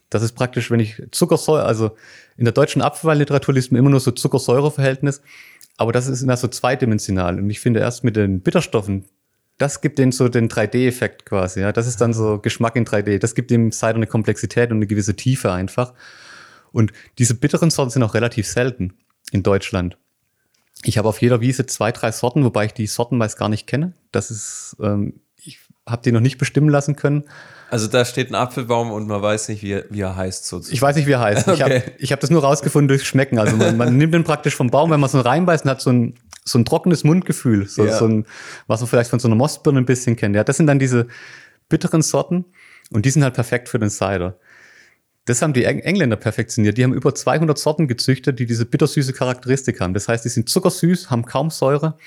Speaker 3: Das ist praktisch, wenn ich Zuckersäure, also in der deutschen Apfelweinliteratur liest man immer nur so Zucker-Säure-Verhältnis, aber das ist immer so zweidimensional. Und ich finde erst mit den Bitterstoffen, das gibt denen so den 3D-Effekt quasi. Ja, das ist dann so Geschmack in 3D. Das gibt dem Cider eine Komplexität und eine gewisse Tiefe einfach. Und diese bitteren Sorten sind auch relativ selten in Deutschland. Ich habe auf jeder Wiese zwei, drei Sorten, wobei ich die Sorten meist gar nicht kenne. Das ist, ähm, ich habe die noch nicht bestimmen lassen können.
Speaker 2: Also da steht ein Apfelbaum und man weiß nicht, wie er, wie er heißt sozusagen.
Speaker 3: Ich weiß nicht, wie er heißt. Okay. Ich habe ich hab das nur rausgefunden durch Schmecken. Also man, man nimmt den praktisch vom Baum, wenn man so reinbeißt und hat so ein, so ein trockenes Mundgefühl. So, ja. so ein, was man vielleicht von so einer Mostbirne ein bisschen kennt. Ja, das sind dann diese bitteren Sorten und die sind halt perfekt für den Cider. Das haben die Engländer perfektioniert. Die haben über 200 Sorten gezüchtet, die diese bittersüße Charakteristik haben. Das heißt, die sind zuckersüß, haben kaum Säure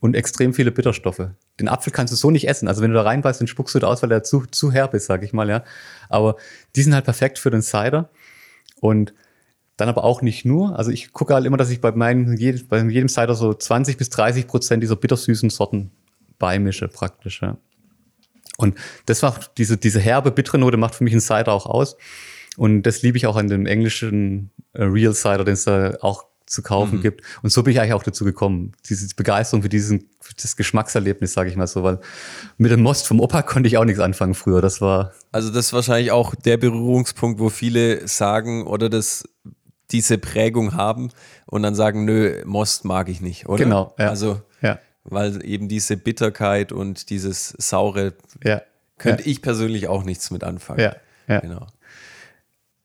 Speaker 3: und extrem viele Bitterstoffe. Den Apfel kannst du so nicht essen. Also wenn du da reinbeißt, dann spuckst du da aus, weil der zu, zu herb ist, sag ich mal, ja. Aber die sind halt perfekt für den Cider. Und dann aber auch nicht nur. Also ich gucke halt immer, dass ich bei meinen, bei jedem Cider so 20 bis 30 Prozent dieser bittersüßen Sorten beimische, praktisch, ja. Und das macht, diese, diese herbe, bittere Note macht für mich einen Cider auch aus. Und das liebe ich auch an dem englischen äh, Real Cider, den es da auch zu kaufen mhm. gibt. Und so bin ich eigentlich auch dazu gekommen. Diese Begeisterung für diesen, für das Geschmackserlebnis, sage ich mal so, weil mit dem Most vom Opa konnte ich auch nichts anfangen früher. Das war.
Speaker 2: Also das ist wahrscheinlich auch der Berührungspunkt, wo viele sagen oder das diese Prägung haben und dann sagen, nö, Most mag ich nicht, oder?
Speaker 3: Genau.
Speaker 2: Ja. Also, ja. weil eben diese Bitterkeit und dieses saure ja. könnte ich persönlich auch nichts mit anfangen.
Speaker 3: Ja. ja.
Speaker 2: Genau.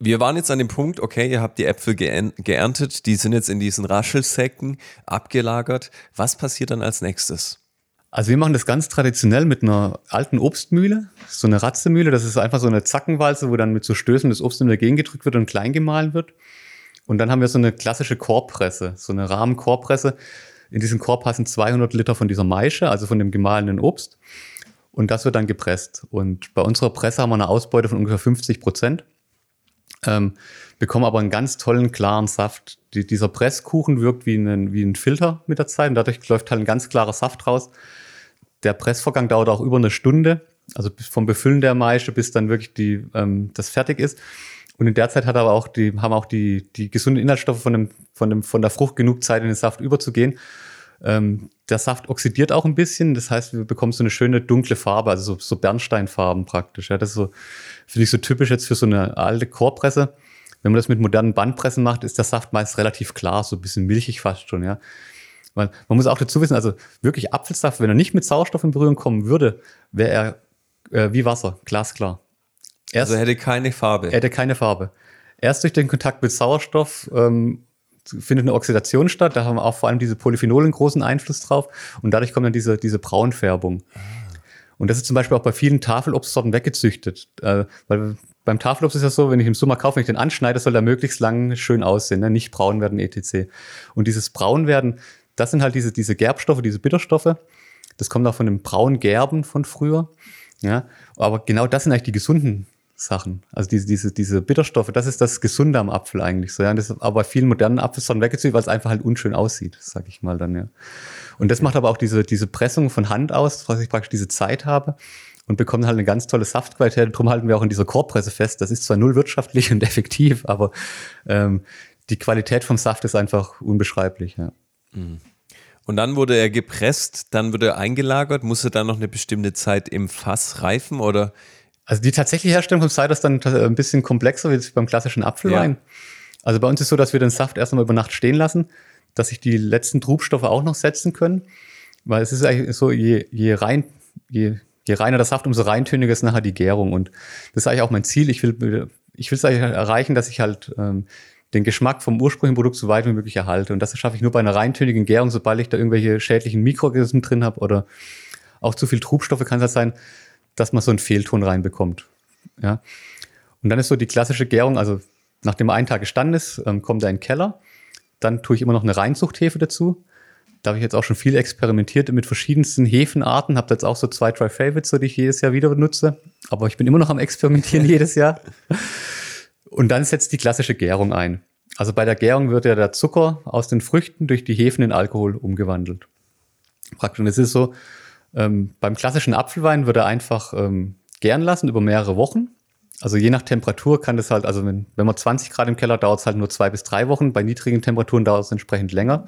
Speaker 2: Wir waren jetzt an dem Punkt, okay, ihr habt die Äpfel geerntet, die sind jetzt in diesen Raschelsäcken abgelagert. Was passiert dann als nächstes?
Speaker 3: Also wir machen das ganz traditionell mit einer alten Obstmühle, so eine Ratzemühle. Das ist einfach so eine Zackenwalze, wo dann mit so Stößen das Obst in dagegen gedrückt wird und klein gemahlen wird. Und dann haben wir so eine klassische Korbpresse, so eine Rahmenkorbpresse. In diesen Korb passen 200 Liter von dieser Maische, also von dem gemahlenen Obst. Und das wird dann gepresst. Und bei unserer Presse haben wir eine Ausbeute von ungefähr 50 Prozent. Ähm, bekommen aber einen ganz tollen, klaren Saft. Die, dieser Presskuchen wirkt wie ein, wie ein Filter mit der Zeit und dadurch läuft halt ein ganz klarer Saft raus. Der Pressvorgang dauert auch über eine Stunde, also vom Befüllen der Maische bis dann wirklich die, ähm, das fertig ist. Und in der Zeit hat aber auch die, haben auch die, die gesunden Inhaltsstoffe von, dem, von, dem, von der Frucht genug Zeit, in den Saft überzugehen. Ähm, der Saft oxidiert auch ein bisschen, das heißt, wir bekommen so eine schöne dunkle Farbe, also so, so Bernsteinfarben praktisch. Ja, das ist so, finde ich so typisch jetzt für so eine alte Chorpresse. Wenn man das mit modernen Bandpressen macht, ist der Saft meist relativ klar, so ein bisschen milchig fast schon, ja. Weil man muss auch dazu wissen, also wirklich Apfelsaft, wenn er nicht mit Sauerstoff in Berührung kommen würde, wäre er äh, wie Wasser, glasklar.
Speaker 2: Erst, also er hätte keine Farbe.
Speaker 3: Er hätte keine Farbe. Erst durch den Kontakt mit Sauerstoff ähm, findet eine Oxidation statt. Da haben auch vor allem diese Polyphenolen großen Einfluss drauf. Und dadurch kommt dann diese, diese Braunfärbung. Ah. Und das ist zum Beispiel auch bei vielen Tafelobstsorten weggezüchtet. Äh, weil beim Tafelobst ist das so, wenn ich im Sommer kaufe, wenn ich den anschneide, soll er möglichst lang schön aussehen, ne? nicht braun werden, etc. Und dieses Braunwerden, das sind halt diese, diese Gerbstoffe, diese Bitterstoffe. Das kommt auch von dem Braungerben von früher. Ja, aber genau das sind eigentlich die gesunden Sachen. Also diese, diese, diese Bitterstoffe, das ist das Gesunde am Apfel eigentlich so. Ja. Und das ist aber vielen modernen Apfelsorten weggezogen, weil es einfach halt unschön aussieht, sag ich mal dann, ja. Und das macht aber auch diese, diese Pressung von Hand aus, dass ich praktisch diese Zeit habe und bekomme halt eine ganz tolle Saftqualität. Darum halten wir auch in dieser Korbpresse fest. Das ist zwar null wirtschaftlich und effektiv, aber ähm, die Qualität vom Saft ist einfach unbeschreiblich, ja.
Speaker 2: Mhm. Und dann wurde er gepresst, dann wurde er eingelagert. Musste dann noch eine bestimmte Zeit im Fass reifen oder
Speaker 3: also die tatsächliche Herstellung vom Cider ist dann ein bisschen komplexer wie beim klassischen Apfelwein. Ja. Also bei uns ist so, dass wir den Saft erst einmal über Nacht stehen lassen, dass sich die letzten Trubstoffe auch noch setzen können. Weil es ist eigentlich so, je, je rein, je, je reiner der Saft, umso reintöniger ist nachher die Gärung. Und das ist eigentlich auch mein Ziel. Ich will, ich will es eigentlich erreichen, dass ich halt ähm, den Geschmack vom ursprünglichen Produkt so weit wie möglich erhalte. Und das schaffe ich nur bei einer reintönigen Gärung, sobald ich da irgendwelche schädlichen Mikroorganismen drin habe oder auch zu viel Trubstoffe kann es halt sein, dass man so einen Fehlton reinbekommt. Ja. Und dann ist so die klassische Gärung, also nachdem er einen Tag gestanden ist, ähm, kommt er in den Keller. Dann tue ich immer noch eine Reinzuchthefe dazu. Da habe ich jetzt auch schon viel experimentiert mit verschiedensten Hefenarten. Habe jetzt auch so zwei, drei Favorites, so die ich jedes Jahr wieder benutze. Aber ich bin immer noch am Experimentieren jedes Jahr. Und dann setzt die klassische Gärung ein. Also bei der Gärung wird ja der Zucker aus den Früchten durch die Hefen in Alkohol umgewandelt. Praktisch. Und es ist so, ähm, beim klassischen Apfelwein wird er einfach ähm, gären lassen über mehrere Wochen. Also je nach Temperatur kann das halt, also wenn, wenn man 20 Grad im Keller dauert es halt nur zwei bis drei Wochen. Bei niedrigen Temperaturen dauert es entsprechend länger.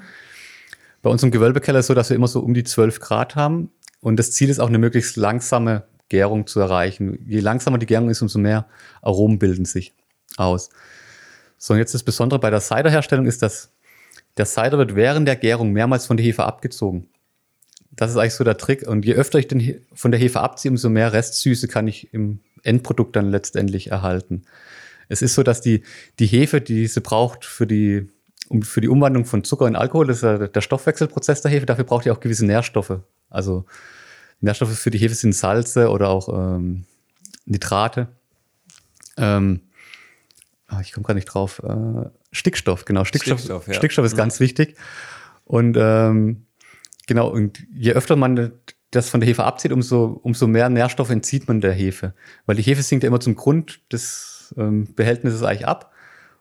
Speaker 3: Bei uns im Gewölbekeller ist es so, dass wir immer so um die 12 Grad haben. Und das Ziel ist auch eine möglichst langsame Gärung zu erreichen. Je langsamer die Gärung ist, umso mehr Aromen bilden sich aus. So, und jetzt das Besondere bei der Ciderherstellung ist, dass der Cider wird während der Gärung mehrmals von der Hefe abgezogen. Das ist eigentlich so der Trick. Und je öfter ich den von der Hefe abziehe, umso mehr Restsüße kann ich im Endprodukt dann letztendlich erhalten. Es ist so, dass die, die Hefe, die sie braucht für die, um, für die Umwandlung von Zucker in Alkohol, das ist ja der Stoffwechselprozess der Hefe, dafür braucht die auch gewisse Nährstoffe. Also Nährstoffe für die Hefe sind Salze oder auch ähm, Nitrate. Ähm, ah, ich komme gar nicht drauf. Äh, Stickstoff, genau. Stickstoff, Stickstoff, ja. Stickstoff ist mhm. ganz wichtig. Und ähm, Genau, und je öfter man das von der Hefe abzieht, umso, umso mehr Nährstoffe entzieht man der Hefe. Weil die Hefe sinkt ja immer zum Grund des ähm, Behältnisses eigentlich ab.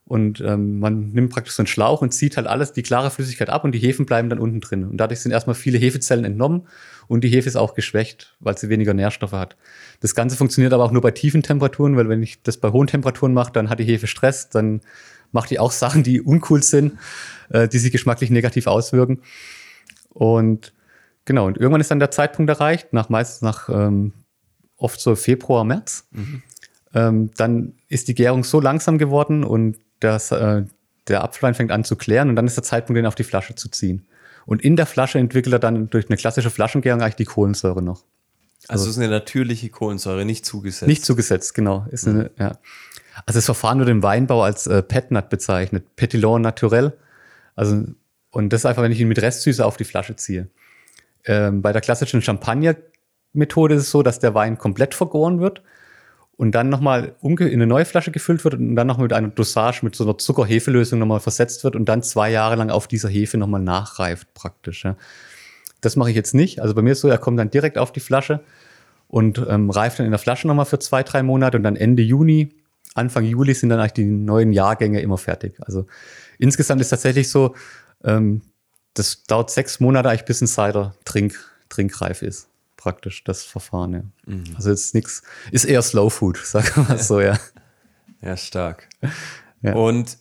Speaker 3: Und ähm, man nimmt praktisch so einen Schlauch und zieht halt alles, die klare Flüssigkeit ab und die Hefen bleiben dann unten drin. Und dadurch sind erstmal viele Hefezellen entnommen und die Hefe ist auch geschwächt, weil sie weniger Nährstoffe hat. Das Ganze funktioniert aber auch nur bei tiefen Temperaturen, weil wenn ich das bei hohen Temperaturen mache, dann hat die Hefe Stress, dann macht die auch Sachen, die uncool sind, äh, die sich geschmacklich negativ auswirken. Und genau, und irgendwann ist dann der Zeitpunkt erreicht, nach meistens nach ähm, oft so Februar, März. Mhm. Ähm, dann ist die Gärung so langsam geworden und das, äh, der Apfelwein fängt an zu klären und dann ist der Zeitpunkt, den auf die Flasche zu ziehen. Und in der Flasche entwickelt er dann durch eine klassische Flaschengärung eigentlich die Kohlensäure noch.
Speaker 2: Also, also es ist eine natürliche Kohlensäure, nicht zugesetzt.
Speaker 3: Nicht zugesetzt, genau. Ist mhm. eine, ja. Also das Verfahren wird im Weinbau als äh, Petnat bezeichnet, Petillon naturel. Also und das ist einfach, wenn ich ihn mit Restsüße auf die Flasche ziehe. Ähm, bei der klassischen Champagner-Methode ist es so, dass der Wein komplett vergoren wird und dann nochmal in eine neue Flasche gefüllt wird und dann noch mit einer Dosage, mit so einer Zucker-Hefe-Lösung nochmal versetzt wird und dann zwei Jahre lang auf dieser Hefe nochmal nachreift praktisch. Ja. Das mache ich jetzt nicht. Also bei mir ist so, er kommt dann direkt auf die Flasche und ähm, reift dann in der Flasche nochmal für zwei, drei Monate und dann Ende Juni, Anfang Juli sind dann eigentlich die neuen Jahrgänge immer fertig. Also insgesamt ist tatsächlich so, ähm, das dauert sechs Monate eigentlich, bis ein Cider trink, trinkreif ist praktisch das Verfahren. Ja. Mhm. Also ist nichts, ist eher Slow Food, sagen wir mal so, ja.
Speaker 2: Ja, stark. Ja. Und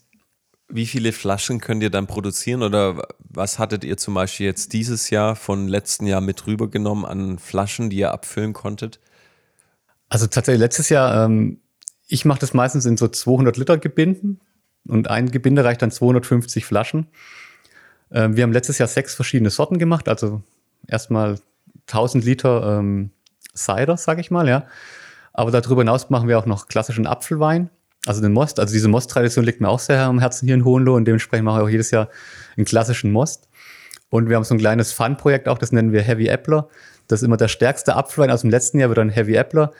Speaker 2: wie viele Flaschen könnt ihr dann produzieren oder was hattet ihr zum Beispiel jetzt dieses Jahr von letzten Jahr mit rübergenommen an Flaschen, die ihr abfüllen konntet?
Speaker 3: Also tatsächlich letztes Jahr, ähm, ich mache das meistens in so 200 Liter Gebinden und ein Gebinde reicht dann 250 Flaschen. Ähm, wir haben letztes Jahr sechs verschiedene Sorten gemacht, also erstmal 1000 Liter ähm, Cider, sage ich mal, ja. Aber darüber hinaus machen wir auch noch klassischen Apfelwein, also den Most. Also diese Most-Tradition liegt mir auch sehr am Herzen hier in Hohenlohe und dementsprechend mache ich auch jedes Jahr einen klassischen Most. Und wir haben so ein kleines Fun-Projekt auch, das nennen wir Heavy Appler. Das ist immer der stärkste Apfelwein aus dem letzten Jahr, wird dann Heavy Appler.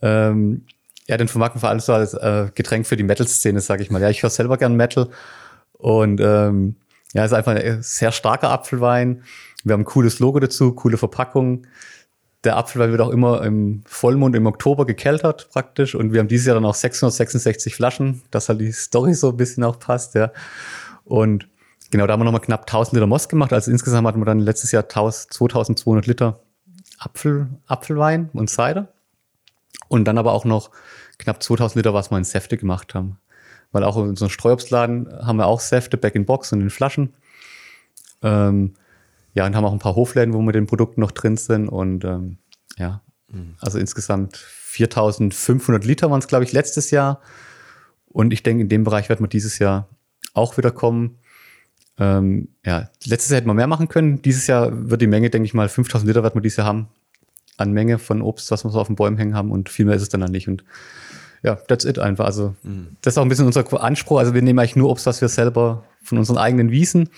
Speaker 3: Ähm, ja, den vermarkten wir alles so als äh, Getränk für die Metal-Szene, sage ich mal. Ja, ich höre selber gern Metal und ähm, ja, ist einfach ein sehr starker Apfelwein. Wir haben ein cooles Logo dazu, coole Verpackung. Der Apfelwein wird auch immer im Vollmond im Oktober gekeltert praktisch und wir haben dieses Jahr dann auch 666 Flaschen, dass halt die Story so ein bisschen auch passt, ja. Und genau, da haben wir nochmal knapp 1000 Liter Most gemacht. Also insgesamt hatten wir dann letztes Jahr 2200 Liter Apfel, Apfelwein und Cider. Und dann aber auch noch knapp 2000 Liter, was wir in Säfte gemacht haben. Weil auch in unserem Streuobstladen haben wir auch Säfte back in Box und in Flaschen. Ähm, ja, und haben auch ein paar Hofläden, wo wir den Produkten noch drin sind. Und ähm, ja, mhm. also insgesamt 4500 Liter waren es, glaube ich, letztes Jahr. Und ich denke, in dem Bereich wird man dieses Jahr auch wieder kommen. Ähm, ja, letztes Jahr hätten wir mehr machen können. Dieses Jahr wird die Menge, denke ich mal, 5000 Liter wird man dieses Jahr haben an Menge von Obst, was wir so auf den Bäumen hängen haben. Und viel mehr ist es dann, dann nicht. Und ja, that's it einfach. Also, mhm. das ist auch ein bisschen unser Anspruch. Also, wir nehmen eigentlich nur Obst, was wir selber von unseren eigenen Wiesen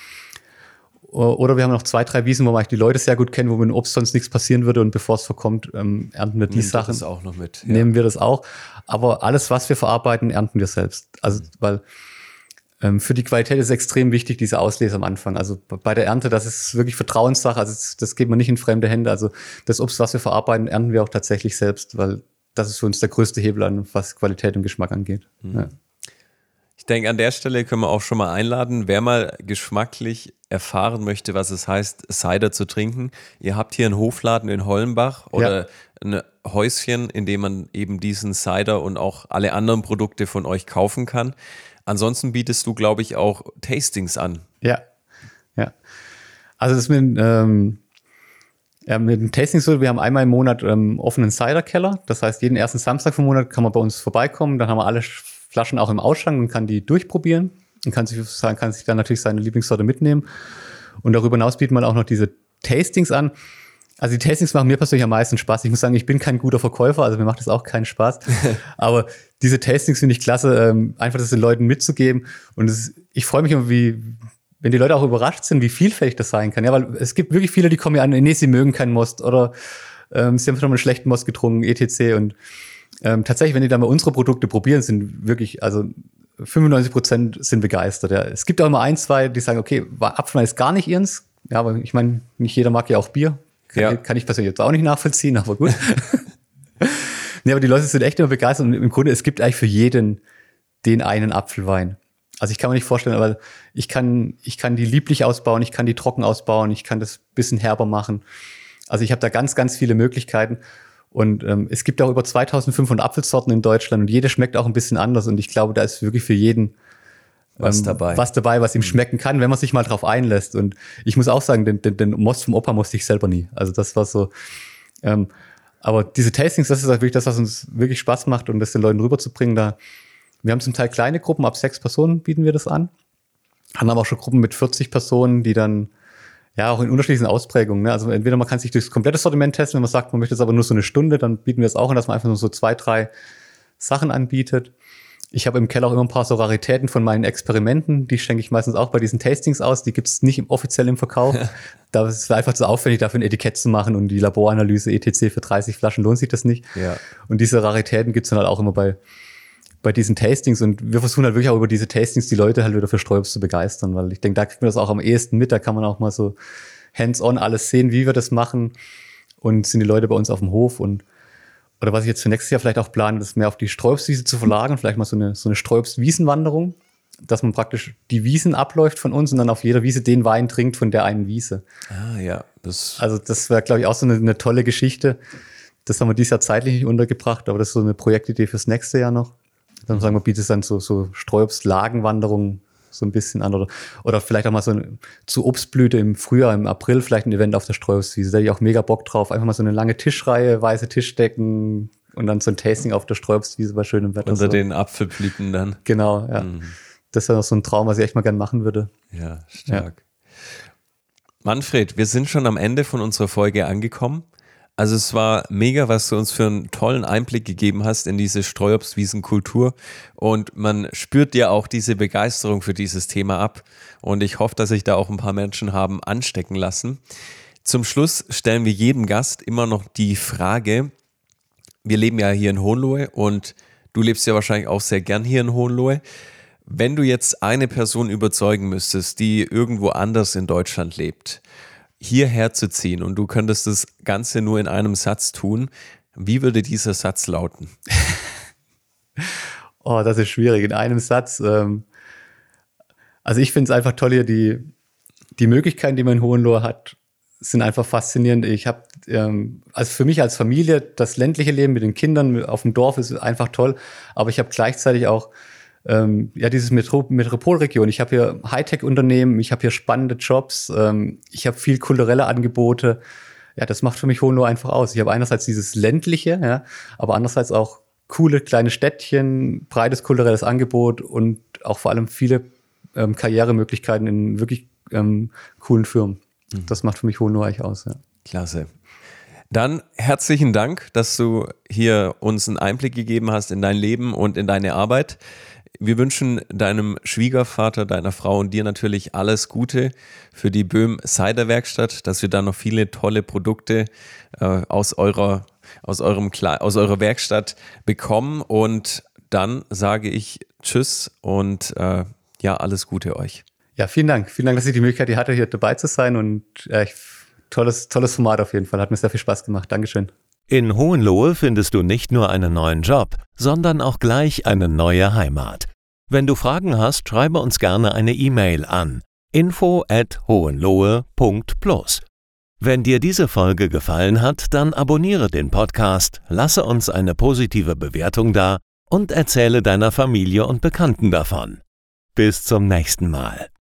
Speaker 3: oder wir haben noch zwei, drei Wiesen, wo wir eigentlich die Leute sehr gut kennen, wo mit dem Obst sonst nichts passieren würde und bevor es verkommt, ähm, ernten wir die Nehmen Sachen. Das
Speaker 2: auch noch mit. Ja.
Speaker 3: Nehmen wir das auch. Aber alles, was wir verarbeiten, ernten wir selbst. Also, mhm. weil ähm, für die Qualität ist extrem wichtig, diese Auslese am Anfang. Also bei der Ernte, das ist wirklich Vertrauenssache. Also das, das geht man nicht in fremde Hände. Also das Obst, was wir verarbeiten, ernten wir auch tatsächlich selbst, weil das ist für uns der größte Hebel an, was Qualität und Geschmack angeht. Mhm. Ja.
Speaker 2: Ich denke, an der Stelle können wir auch schon mal einladen, wer mal geschmacklich erfahren möchte, was es heißt, Cider zu trinken. Ihr habt hier einen Hofladen in Hollenbach oder ja. ein Häuschen, in dem man eben diesen Cider und auch alle anderen Produkte von euch kaufen kann. Ansonsten bietest du, glaube ich, auch Tastings an.
Speaker 3: Ja, ja. Also das mit, ähm, ja, mit dem Tasting so, wir haben einmal im Monat ähm, offenen Cider-Keller. Das heißt, jeden ersten Samstag vom Monat kann man bei uns vorbeikommen. Dann haben wir alle Flaschen auch im Ausschank und kann die durchprobieren und kann sich, kann sich dann natürlich seine Lieblingssorte mitnehmen. Und darüber hinaus bietet man auch noch diese Tastings an. Also die Tastings machen mir persönlich am meisten Spaß. Ich muss sagen, ich bin kein guter Verkäufer, also mir macht das auch keinen Spaß. Aber diese Tastings finde ich klasse, ähm, einfach das den Leuten mitzugeben. Und ist, ich freue mich immer, wie, wenn die Leute auch überrascht sind, wie vielfältig das sein kann. Ja, weil es gibt wirklich viele, die kommen ja an, nee, sie mögen keinen Most oder ähm, sie haben schon mal einen schlechten Most getrunken, etc. Und ähm, tatsächlich, wenn die dann mal unsere Produkte probieren, sind wirklich, also 95 Prozent sind begeistert. Ja. Es gibt auch immer ein, zwei, die sagen, okay, Apfelwein ist gar nicht ihrs. Ja, aber ich meine, nicht jeder mag ja auch Bier. Kann, ja. kann ich persönlich jetzt auch nicht nachvollziehen, aber gut. nee, aber die Leute sind echt immer begeistert und im Grunde, es gibt eigentlich für jeden den einen Apfelwein. Also ich kann mir nicht vorstellen, aber ich kann, ich kann die lieblich ausbauen, ich kann die trocken ausbauen, ich kann das bisschen herber machen. Also ich habe da ganz, ganz viele Möglichkeiten. Und ähm, es gibt auch über 2500 Apfelsorten in Deutschland und jede schmeckt auch ein bisschen anders. Und ich glaube, da ist wirklich für jeden
Speaker 2: was ähm, dabei.
Speaker 3: Was dabei, was ihm schmecken kann, wenn man sich mal drauf einlässt. Und ich muss auch sagen, den, den, den Most vom Opa musste ich selber nie. Also das war so. Ähm, aber diese Tastings, das ist wirklich das, was uns wirklich Spaß macht und das den Leuten rüberzubringen. Da, wir haben zum Teil kleine Gruppen, ab sechs Personen bieten wir das an. Haben aber auch schon Gruppen mit 40 Personen, die dann ja auch in unterschiedlichen Ausprägungen. Ne? Also entweder man kann sich durchs komplette Sortiment testen, wenn man sagt, man möchte es aber nur so eine Stunde, dann bieten wir es auch an, dass man einfach nur so zwei, drei Sachen anbietet. Ich habe im Keller auch immer ein paar so Raritäten von meinen Experimenten. Die schenke ich meistens auch bei diesen Tastings aus. Die gibt es nicht im, offiziell im Verkauf. da ist es einfach zu aufwendig, dafür ein Etikett zu machen und die Laboranalyse etc. für 30 Flaschen lohnt sich das nicht.
Speaker 2: Ja.
Speaker 3: Und diese Raritäten gibt es dann halt auch immer bei, bei diesen Tastings. Und wir versuchen halt wirklich auch über diese Tastings die Leute halt wieder für Sträubs zu begeistern, weil ich denke, da kriegt man das auch am ehesten mit. Da kann man auch mal so hands-on alles sehen, wie wir das machen. Und sind die Leute bei uns auf dem Hof und oder was ich jetzt für nächstes Jahr vielleicht auch plane, das mehr auf die Sträubswiese zu verlagern, vielleicht mal so eine, so eine Sträubswiesenwanderung, dass man praktisch die Wiesen abläuft von uns und dann auf jeder Wiese den Wein trinkt von der einen Wiese.
Speaker 2: Ah ja, das.
Speaker 3: Also das wäre, glaube ich, auch so eine, eine, tolle Geschichte. Das haben wir dieses Jahr zeitlich nicht untergebracht, aber das ist so eine Projektidee fürs nächste Jahr noch. Dann sagen wir, bietet es dann so, so Sträubs-Lagenwanderungen so ein bisschen an. Oder, oder vielleicht auch mal so eine, zu Obstblüte im Frühjahr, im April, vielleicht ein Event auf der Streuobstwiese. Da hätte ich auch mega Bock drauf. Einfach mal so eine lange Tischreihe, weiße Tischdecken und dann so ein Tasting auf der Streuobstwiese bei schönem Wetter.
Speaker 2: Unter
Speaker 3: so.
Speaker 2: den Apfelblüten dann.
Speaker 3: Genau, ja. Mhm. Das wäre noch so ein Traum, was ich echt mal gerne machen würde.
Speaker 2: Ja, stark. Ja. Manfred, wir sind schon am Ende von unserer Folge angekommen. Also es war mega, was du uns für einen tollen Einblick gegeben hast in diese Streuobstwiesenkultur und man spürt ja auch diese Begeisterung für dieses Thema ab und ich hoffe, dass sich da auch ein paar Menschen haben anstecken lassen. Zum Schluss stellen wir jedem Gast immer noch die Frage, wir leben ja hier in Hohenlohe und du lebst ja wahrscheinlich auch sehr gern hier in Hohenlohe. Wenn du jetzt eine Person überzeugen müsstest, die irgendwo anders in Deutschland lebt, hierher zu ziehen und du könntest das Ganze nur in einem Satz tun, wie würde dieser Satz lauten?
Speaker 3: oh, das ist schwierig. In einem Satz. Ähm, also ich finde es einfach toll hier, die, die Möglichkeiten, die man in Hohenlohe hat, sind einfach faszinierend. Ich habe, ähm, also für mich als Familie, das ländliche Leben mit den Kindern auf dem Dorf ist einfach toll, aber ich habe gleichzeitig auch ähm, ja, dieses Metro Metropolregion. Ich habe hier Hightech-Unternehmen, ich habe hier spannende Jobs, ähm, ich habe viel kulturelle Angebote. Ja, das macht für mich Hohenlohe einfach aus. Ich habe einerseits dieses ländliche, ja, aber andererseits auch coole kleine Städtchen, breites kulturelles Angebot und auch vor allem viele ähm, Karrieremöglichkeiten in wirklich ähm, coolen Firmen. Mhm. Das macht für mich Hohenlohe eigentlich aus. Ja.
Speaker 2: Klasse. Dann herzlichen Dank, dass du hier uns einen Einblick gegeben hast in dein Leben und in deine Arbeit. Wir wünschen deinem Schwiegervater, deiner Frau und dir natürlich alles Gute für die Böhm Cider Werkstatt, dass wir da noch viele tolle Produkte äh, aus eurer aus eurem aus eurer Werkstatt bekommen und dann sage ich Tschüss und äh, ja alles Gute euch.
Speaker 3: Ja, vielen Dank. Vielen Dank, dass ich die Möglichkeit hatte, hier dabei zu sein und äh, tolles tolles Format auf jeden Fall. Hat mir sehr viel Spaß gemacht. Dankeschön.
Speaker 1: In Hohenlohe findest du nicht nur einen neuen Job, sondern auch gleich eine neue Heimat. Wenn du Fragen hast, schreibe uns gerne eine E-Mail an info at hohenlohe.plus. Wenn dir diese Folge gefallen hat, dann abonniere den Podcast, lasse uns eine positive Bewertung da und erzähle deiner Familie und Bekannten davon. Bis zum nächsten Mal.